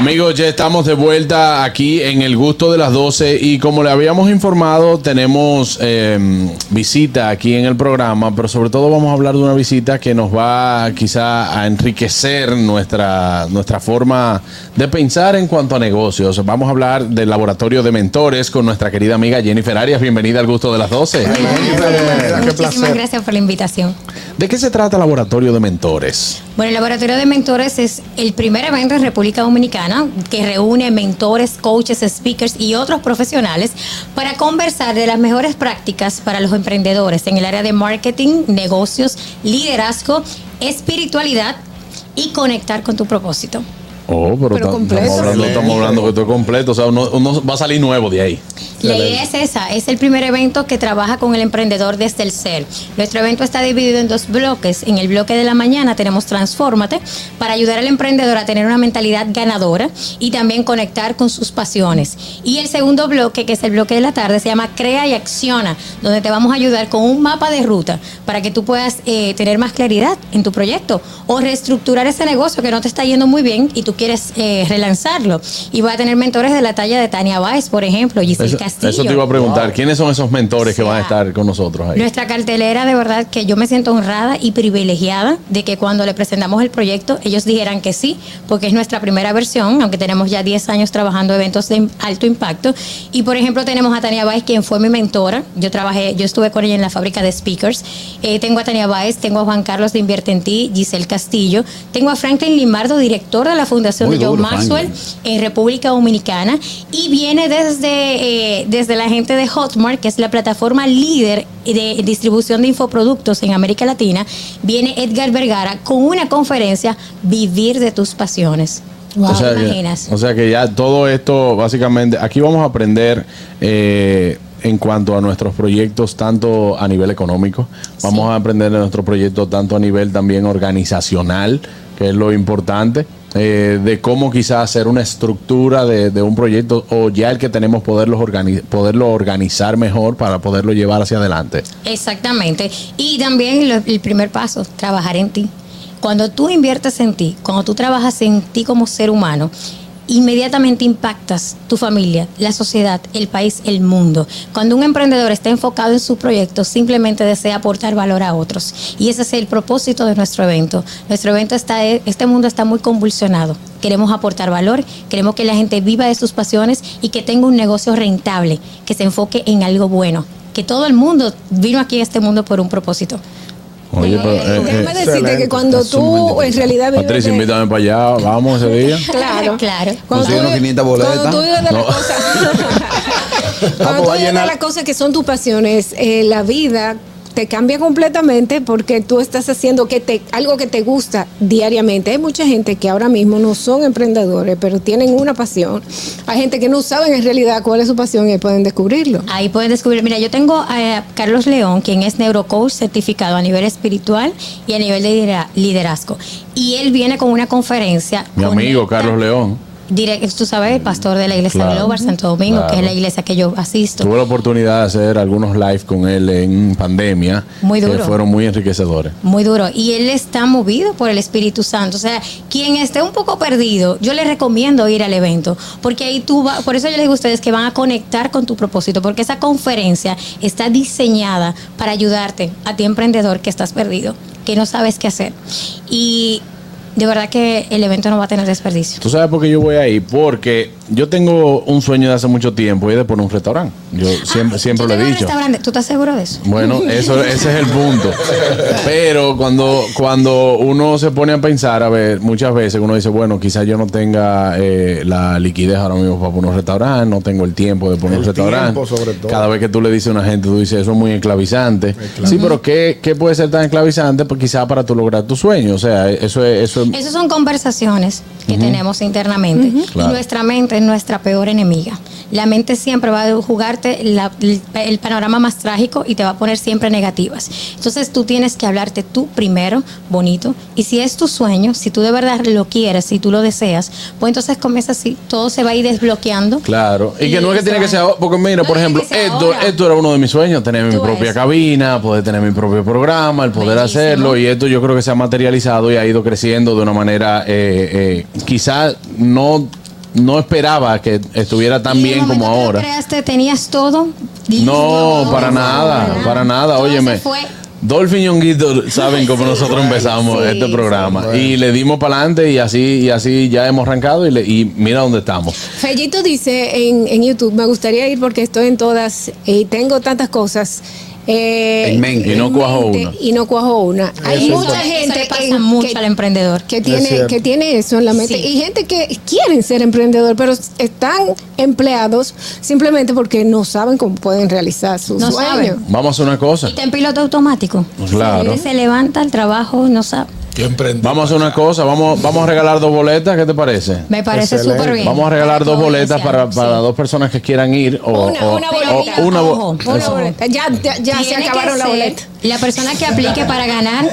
Amigos, ya estamos de vuelta aquí en el gusto de las 12 y como le habíamos informado, tenemos eh, visita aquí en el programa, pero sobre todo vamos a hablar de una visita que nos va quizá a enriquecer nuestra, nuestra forma de pensar en cuanto a negocios. Vamos a hablar del laboratorio de mentores con nuestra querida amiga Jennifer Arias. Bienvenida al gusto de las 12. Muchísimas gracias por la invitación. ¿De qué se trata el laboratorio de mentores? Bueno, el Laboratorio de Mentores es el primer evento en República Dominicana que reúne mentores, coaches, speakers y otros profesionales para conversar de las mejores prácticas para los emprendedores en el área de marketing, negocios, liderazgo, espiritualidad y conectar con tu propósito. Oh, pero, Pero completo. Estamos hablando, estamos hablando que esto es completo. O sea, uno, uno va a salir nuevo de ahí. La idea es esa, es el primer evento que trabaja con el emprendedor desde el ser. Nuestro evento está dividido en dos bloques. En el bloque de la mañana tenemos Transfórmate para ayudar al emprendedor a tener una mentalidad ganadora y también conectar con sus pasiones. Y el segundo bloque, que es el bloque de la tarde, se llama Crea y Acciona, donde te vamos a ayudar con un mapa de ruta para que tú puedas eh, tener más claridad en tu proyecto o reestructurar ese negocio que no te está yendo muy bien y tú quieres eh, relanzarlo. Y va a tener mentores de la talla de Tania Báez, por ejemplo, Giselle Castillo. eso te iba a preguntar. ¿Quiénes son esos mentores que O sea, van a estar con nosotros ahí? Nuestra cartelera, de verdad que yo me siento honrada y privilegiada de que cuando le presentamos el proyecto, ellos dijeran que sí, porque es nuestra primera versión, aunque tenemos ya 10 años trabajando eventos de alto impacto. Y por ejemplo, tenemos a Tania Báez, quien fue mi mentora. Yo trabajé, yo estuve con ella en la fábrica de speakers. Eh, tengo a Tania Báez, tengo a Juan Carlos de Invierte en Ti, Giselle Castillo. Tengo a Franklin Limardo, director de la Fundación Muy de Joe duro, Maxwell Franklin. en República Dominicana y viene desde, eh, desde la gente de Hotmart, que es la plataforma líder de distribución de infoproductos en América Latina. Viene Edgar Vergara con una conferencia Vivir de tus pasiones. O sea, ¿Te que, o sea que ya todo esto, básicamente, aquí vamos a aprender eh, en cuanto a nuestros proyectos, tanto a nivel económico, vamos Sí. a aprender de nuestro proyecto tanto a nivel también organizacional, que es lo importante, eh, de cómo quizás hacer una estructura de, de un proyecto o ya el que tenemos poderlo, organi- poderlo organizar mejor para poderlo llevar hacia adelante. Exactamente. Y también el primer paso, trabajar en ti. Cuando tú inviertes en ti, cuando tú trabajas en ti como ser humano, inmediatamente impactas tu familia, la sociedad, el país, el mundo. Cuando un emprendedor está enfocado en su proyecto, simplemente desea aportar valor a otros. Y ese es el propósito de nuestro evento. Nuestro evento está, este mundo está muy convulsionado. Queremos aportar valor, queremos que la gente viva de sus pasiones y que tenga un negocio rentable, que se enfoque en algo bueno. Que todo el mundo vino aquí a este mundo por un propósito. Oye, pero, eh, Déjame eh, decirte excelente. que cuando tú en realidad vives Patricia, de- invítame para allá, vamos ese día. Claro, Claro. Cuando tú, vives- 500 boletas. cuando tú vives de No. las cosas, Vamos, cuando tú va a vives de las cosas que son tus pasiones, eh, la vida te cambia completamente porque tú estás haciendo que te, algo que te gusta diariamente. Hay mucha gente que ahora mismo no son emprendedores, pero tienen una pasión. Hay gente que no saben en realidad cuál es su pasión y pueden descubrirlo. Ahí pueden descubrir. Mira, yo tengo a Carlos León, quien es neurocoach certificado a nivel espiritual y a nivel de lidera- liderazgo. Y él viene con una conferencia. Mi amigo Carlos León. Direct- tú sabes, el pastor de la iglesia Claro. Global Santo Domingo, que es la iglesia que yo asisto. Tuve la oportunidad de hacer algunos live con él en pandemia. Muy Que duro. fueron muy enriquecedores. Muy duro. Y él está movido por el Espíritu Santo. O sea, quien esté un poco perdido, yo le recomiendo ir al evento. Porque ahí tú vas, por eso yo les digo a ustedes que van a conectar con tu propósito. Porque esa conferencia está diseñada para ayudarte a ti emprendedor que estás perdido, que no sabes qué hacer. Y de verdad que el evento no va a tener desperdicio. ¿Tú sabes por qué yo voy ahí? Porque yo tengo un sueño de hace mucho tiempo y es de poner un restaurante. Yo siempre, Ah, siempre tú lo he dicho. restaurante, ¿Tú estás seguro de eso? Bueno, eso, ese es el punto. Pero cuando, cuando uno se pone a pensar, a ver, muchas veces uno dice, bueno, quizás yo no tenga eh, la liquidez ahora mismo para poner un restaurante, no tengo el tiempo de poner El un restaurante. tiempo, sobre todo. Cada vez que tú le dices a una gente, tú dices, eso es muy esclavizante. Sí, pero ¿qué, qué puede ser tan esclavizante? Pues quizás para tú lograr tu sueño. O sea, eso es... Eso es Esas son conversaciones que tenemos internamente. Claro. Y nuestra mente es nuestra peor enemiga. La mente siempre va a jugarte la- el, panorama más trágico y te va a poner siempre negativas. Entonces tú tienes que hablarte tú primero, bonito. Y si es tu sueño, si tú de verdad lo quieres, si tú lo deseas, pues entonces comienza así. Todo se va a ir desbloqueando. Claro, y que no es que tiene que ser ahora, porque mira, por ejemplo, esto, esto era uno de mis sueños, tener mi propia ves. cabina, poder tener mi propio programa, el poder Bellísimo. hacerlo, y esto yo creo que se ha materializado y ha ido creciendo de una manera, eh, eh, quizás no, no esperaba que estuviera tan Y bien como ahora. creaste, tenías todo. No, para nada, para nada. Todo Óyeme. se fue. Dolphin y Ñonguito saben cómo nosotros empezamos Sí, este programa sí. y le dimos para adelante y así y así ya hemos arrancado y, le- y mira dónde estamos. Fellito dice en, en YouTube, me gustaría ir porque estoy en todas y tengo tantas cosas. Eh. Y no cuajo mente una. Y no cuajo una. Hay Eso- mucha eso gente pasa en- mucho que- al emprendedor. que tiene, que tiene eso en la mente. Sí. Y gente que quieren ser emprendedor, pero están empleados simplemente porque no saben cómo pueden realizar su No sueño. saben. Vamos a hacer una cosa. Y está en piloto automático. Claro. Se levanta al trabajo, no sabe. Yo emprendí. Vamos a hacer una cosa, vamos, vamos a regalar dos boletas, ¿qué te parece? Me parece súper bien. Vamos a regalar dos Para boletas para, para sí. dos personas que quieran ir o, Una- o- una o boleta. una bo- Ojo, Una boleta. Ya, ya, ya se acabaron la boleta. La persona que aplique para ganar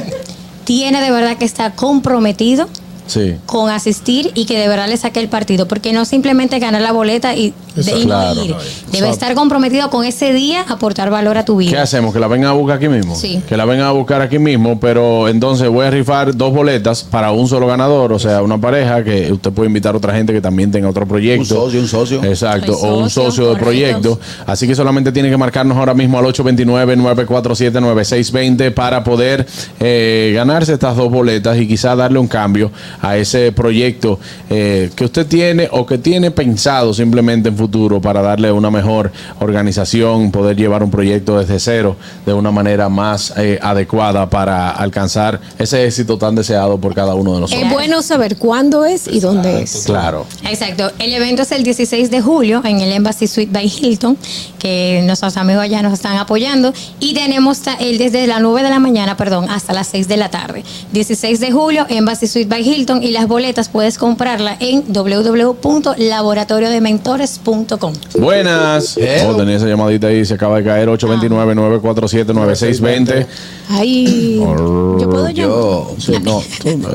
tiene de verdad que estar comprometido Sí. con asistir y que de verdad le saque el partido, porque no simplemente ganar la boleta y, de, y no ir. Debe estar comprometido con ese día aportar valor a tu ¿Qué vida. hacemos? ¿Que la vengan a buscar aquí mismo? Sí. Que la vengan a buscar aquí mismo, pero entonces voy a rifar dos boletas para un solo ganador, o sea, una pareja que usted puede invitar a otra gente que también tenga otro proyecto. Un socio, un socio. Exacto, o un socio, de proyecto. Así que solamente tiene que marcarnos ahora mismo al 829-947-9620 para poder eh, ganarse estas dos boletas y quizá darle un cambio a ese proyecto eh, que usted tiene o que tiene pensado simplemente en futuro para darle una mejor organización, poder llevar un proyecto desde cero de una manera más eh, adecuada para alcanzar ese éxito tan deseado por cada uno de nosotros. Es bueno saber cuándo es y dónde es. Claro. Exacto. El evento es el 16 de julio en el Embassy Suite by Hilton, que nuestros amigos allá nos están apoyando. Y tenemos el desde las 9 de la mañana, perdón, hasta las 6 de la tarde. 16 de julio, Embassy Suite by Hilton. Y las boletas puedes comprarla en www.laboratoriodementores.com. Buenas. Oh, tenía esa llamadita ahí, se acaba de caer. 829-947-9620. Ay, yo puedo llamar. Yo, no,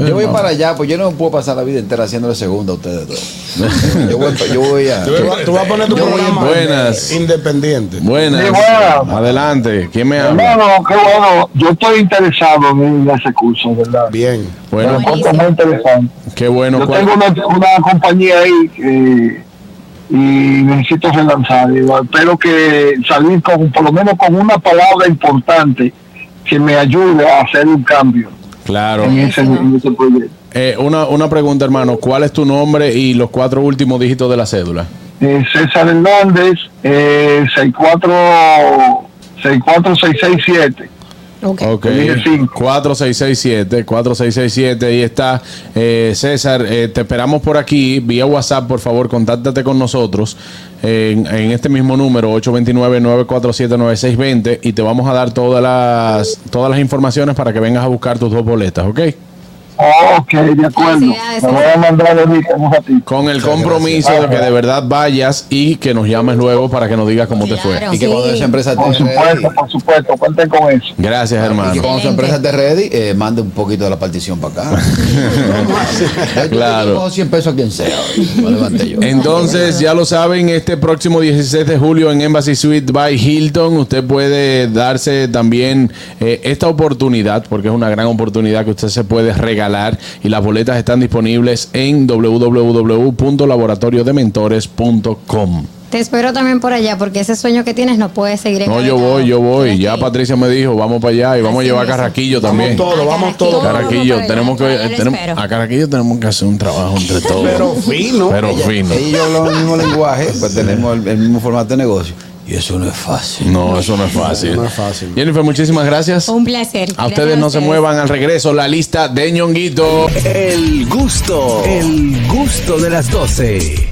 yo voy para allá, pues yo no puedo pasar la vida entera haciéndole segunda a ustedes dos. Yo voy, yo voy a. Tú tú vas a poner tu Yo programa Buenas. independiente. Buenas. Sí, buenas. Adelante. ¿Quién me habla? Hermano, qué bueno. Yo estoy interesado en ese curso, ¿verdad? Bien. Bueno, muy interesante. qué bueno. Yo ¿Cuál- tengo una, una compañía ahí que, y necesito relanzar. Digo, espero que salir con, por lo menos con una palabra importante que me ayude a hacer un cambio Claro. en ese, en ese proyecto. Eh, una, una pregunta, hermano. ¿Cuál es tu nombre y los cuatro últimos dígitos de la cédula? Eh, César Hernández, eh, 64 64667. Ok. Ok. Dije cinco. 4667, 4667, ahí está. Eh, César, eh, te esperamos por aquí, vía WhatsApp, por favor, contáctate con nosotros en, en este mismo número, 829-947-9620, y te vamos a dar todas las, todas las informaciones para que vengas a buscar tus dos boletas, ¿ok? Ok, de acuerdo. Felicidades, Me voy a mandar ahorita en un ratito. Con el compromiso de que de verdad vayas y que nos llames luego para que nos digas cómo te fue. Y que cuando esa empresa Por esté ready, supuesto, por supuesto, cuenten con eso. Gracias, y que hermano. cuando su empresa esté ready, eh, mande un poquito de la partición para acá. Yo- yo Claro. pongo 100 pesos a quien sea. Yo. Entonces, ya lo saben, este próximo 16 de julio en Embassy Suite by Hilton, usted puede darse también eh, esta oportunidad, porque es una gran oportunidad que usted se puede regalar y las boletas están disponibles en www.laboratoriodementores.com. Te espero también por allá, porque ese sueño que tienes no puede seguir No, yo voy, yo voy. Ya. Patricia me dijo, vamos para allá y vamos a Así llevar a. Carraquillo Vamos también. todos, Ay, vamos todos. Carraquillo, Vamos tenemos que tenemos, a Carraquillo tenemos que hacer un trabajo entre todos. Pero fino. Pero fino. Ella y yo hablamos el mismo lenguaje, pues tenemos el, el mismo formato de negocio. Y eso no es fácil. No, eso no es fácil. No es fácil. Jennifer, muchísimas gracias. Un placer. A Gracias ustedes no se muevan al regreso la lista de ñonguito. El gusto, el gusto de las 12.